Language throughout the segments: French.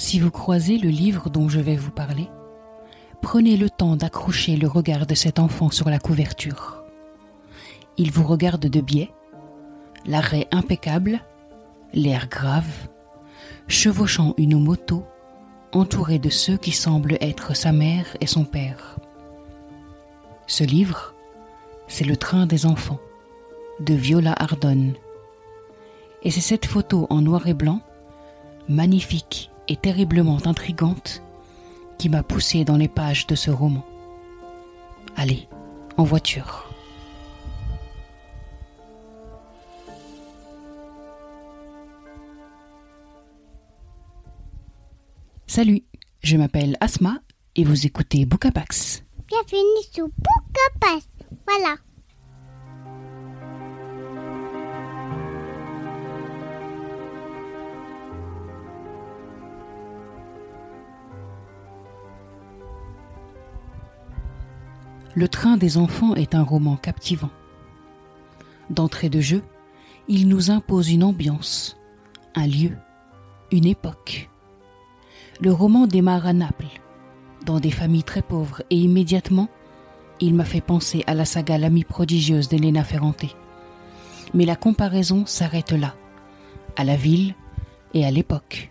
Si vous croisez le livre dont je vais vous parler, prenez le temps d'accrocher le regard de cet enfant sur la couverture. Il vous regarde de biais, l'arrêt impeccable, l'air grave, chevauchant une moto entouré de ceux qui semblent être sa mère et son père. Ce livre, c'est Le train des enfants de Viola Ardonne. Et c'est cette photo en noir et blanc, magnifique terriblement intrigante, qui m'a poussé dans les pages de ce roman. Allez, en voiture. Salut, je m'appelle Asma et vous écoutez Bookapax. Bienvenue sur Bookapax. Voilà. Le train des enfants est un roman captivant. D'entrée de jeu, il nous impose une ambiance, un lieu, une époque. Le roman démarre à Naples, dans des familles très pauvres, et immédiatement, il m'a fait penser à la saga L'amie prodigieuse d'Elena Ferrante. Mais la comparaison s'arrête là, à la ville et à l'époque.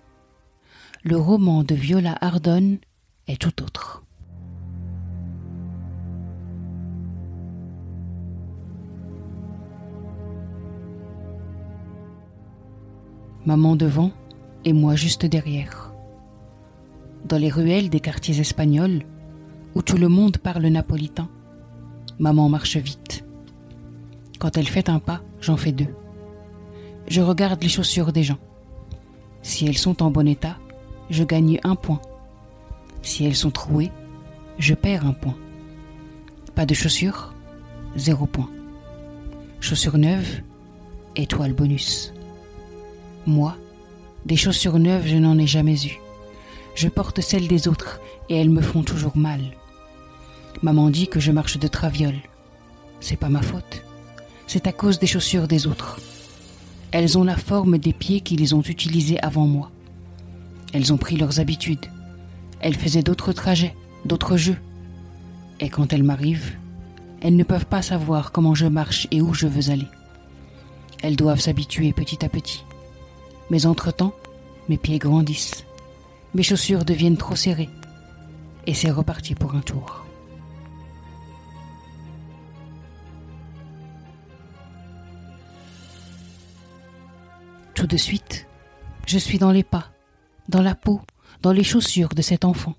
Le roman de Viola Ardonne est tout autre. Maman devant et moi juste derrière. Dans les ruelles des quartiers espagnols, où tout le monde parle napolitain, maman marche vite. Quand elle fait un pas, j'en fais deux. Je regarde les chaussures des gens. Si elles sont en bon état, je gagne un point. Si elles sont trouées, je perds un point. Pas de chaussures, zéro point. Chaussures neuves, étoile bonus. Moi, des chaussures neuves, je n'en ai jamais eu. Je porte celles des autres et elles me font toujours mal. Maman dit que je marche de traviole. C'est pas ma faute. C'est à cause des chaussures des autres. Elles ont la forme des pieds qui les ont utilisés avant moi. Elles ont pris leurs habitudes. Elles faisaient d'autres trajets, d'autres jeux. Et quand elles m'arrivent, elles ne peuvent pas savoir comment je marche et où je veux aller. Elles doivent s'habituer petit à petit. Mais entre-temps, mes pieds grandissent. Mes chaussures deviennent trop serrées. Et c'est reparti pour un tour. Tout de suite, je suis dans les pas, dans la peau, dans les chaussures de cet enfant.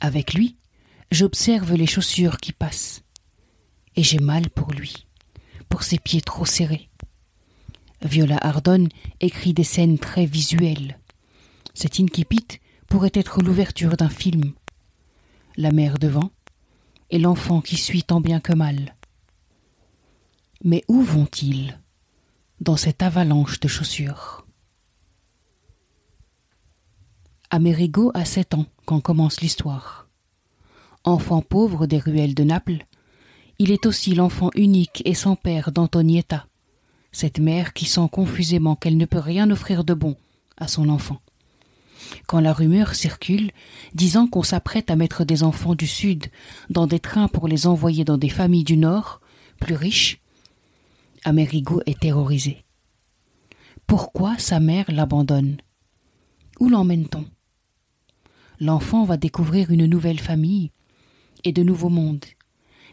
Avec lui, j'observe les chaussures qui passent. Et j'ai mal pour lui, pour ses pieds trop serrés. Viola Ardonne écrit des scènes très visuelles. Cet incipit pourrait être l'ouverture d'un film. La mère devant et l'enfant qui suit tant bien que mal. Mais où vont-ils dans cette avalanche de chaussures? Amerigo a sept ans quand commence l'histoire. Enfant pauvre des ruelles de Naples, il est aussi l'enfant unique et sans père d'Antonietta, cette mère qui sent confusément qu'elle ne peut rien offrir de bon à son enfant. Quand la rumeur circule, disant qu'on s'apprête à mettre des enfants du Sud dans des trains pour les envoyer dans des familles du Nord, plus riches, Amerigo est terrorisé. Pourquoi sa mère l'abandonne? Où l'emmène-t-on? L'enfant va découvrir une nouvelle famille et de nouveaux mondes,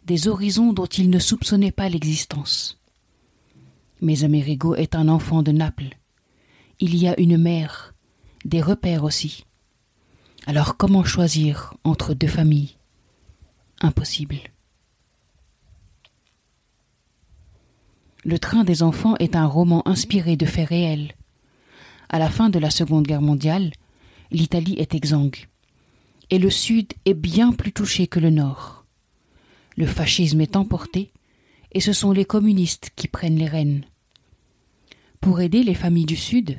des horizons dont il ne soupçonnait pas l'existence. Mais Amerigo est un enfant de Naples. Il y a une mère, des repères aussi. Alors comment choisir entre deux familles? Impossible. Le train des enfants est un roman inspiré de faits réels. À la fin de la Seconde Guerre mondiale, l'Italie est exsangue. Et le Sud est bien plus touché que le Nord. Le fascisme est emporté et ce sont les communistes qui prennent les rênes. Pour aider les familles du Sud,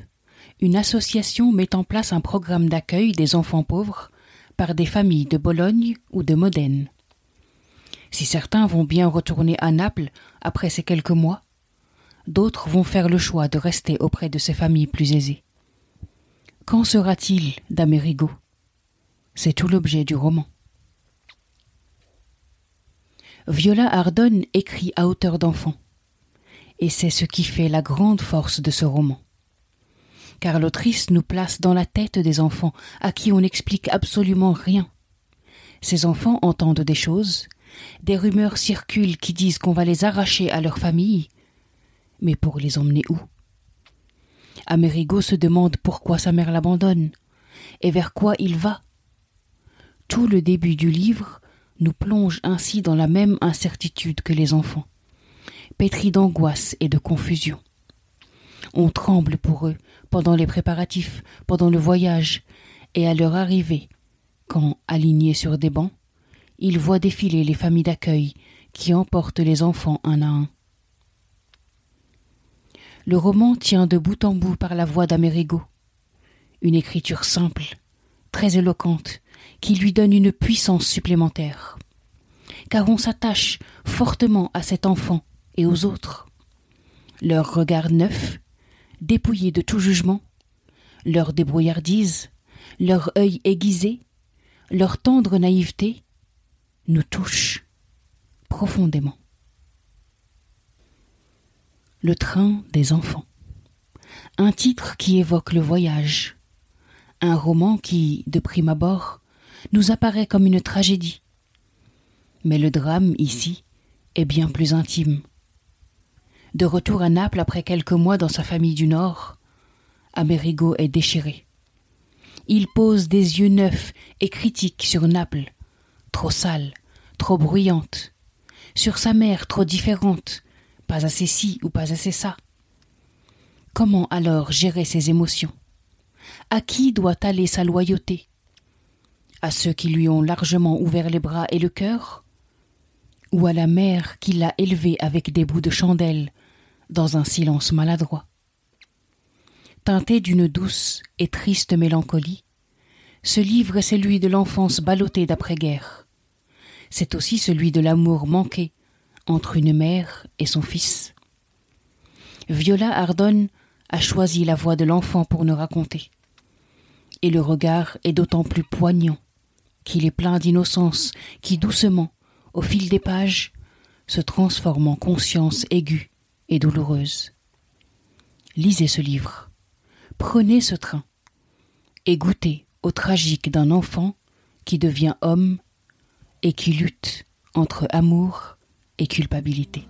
une association met en place un programme d'accueil des enfants pauvres par des familles de Bologne ou de Modène. Si certains vont bien retourner à Naples après ces quelques mois, d'autres vont faire le choix de rester auprès de ces familles plus aisées. Qu'en sera-t-il d'Amérigo? C'est tout l'objet du roman. Viola Ardonne écrit à hauteur d'enfant, et c'est ce qui fait la grande force de ce roman. Car l'autrice nous place dans la tête des enfants à qui on n'explique absolument rien. Ces enfants entendent des choses, des rumeurs circulent qui disent qu'on va les arracher à leur famille, mais pour les emmener où? Amerigo se demande pourquoi sa mère l'abandonne et vers quoi il va. Tout le début du livre nous plonge ainsi dans la même incertitude que les enfants, pétris d'angoisse et de confusion. On tremble pour eux pendant les préparatifs, pendant le voyage, et à leur arrivée, quand, alignés sur des bancs, ils voient défiler les familles d'accueil qui emportent les enfants un à un. Le roman tient de bout en bout par la voix d'Amérigo, une écriture simple, très éloquente, qui lui donne une puissance supplémentaire. Car on s'attache fortement à cet enfant et aux autres. Leur regard neuf, dépouillé de tout jugement, leur débrouillardise, leur œil aiguisé, leur tendre naïveté, nous touchent profondément. Le train des enfants. Un titre qui évoque le voyage. Un roman qui, de prime abord, nous apparaît comme une tragédie. Mais le drame, ici, est bien plus intime. De retour à Naples après quelques mois dans sa famille du Nord, Amerigo est déchiré. Il pose des yeux neufs et critiques sur Naples, trop sale, trop bruyante, sur sa mère trop différente, pas assez ci ou pas assez ça. Comment alors gérer ses émotions? À qui doit aller sa loyauté? À ceux qui lui ont largement ouvert les bras et le cœur Ou à la mère qui l'a élevé avec des bouts de chandelle, dans un silence maladroit Teinté d'une douce et triste mélancolie, ce livre est celui de l'enfance ballottée d'après-guerre. C'est aussi celui de l'amour manqué, entre une mère et son fils. Viola Ardonne a choisi la voix de l'enfant pour nous raconter. Et le regard est d'autant plus poignant qu'il est plein d'innocence qui doucement, au fil des pages, se transforme en conscience aiguë et douloureuse. Lisez ce livre, prenez ce train, et goûtez au tragique d'un enfant qui devient homme et qui lutte entre amour et culpabilité.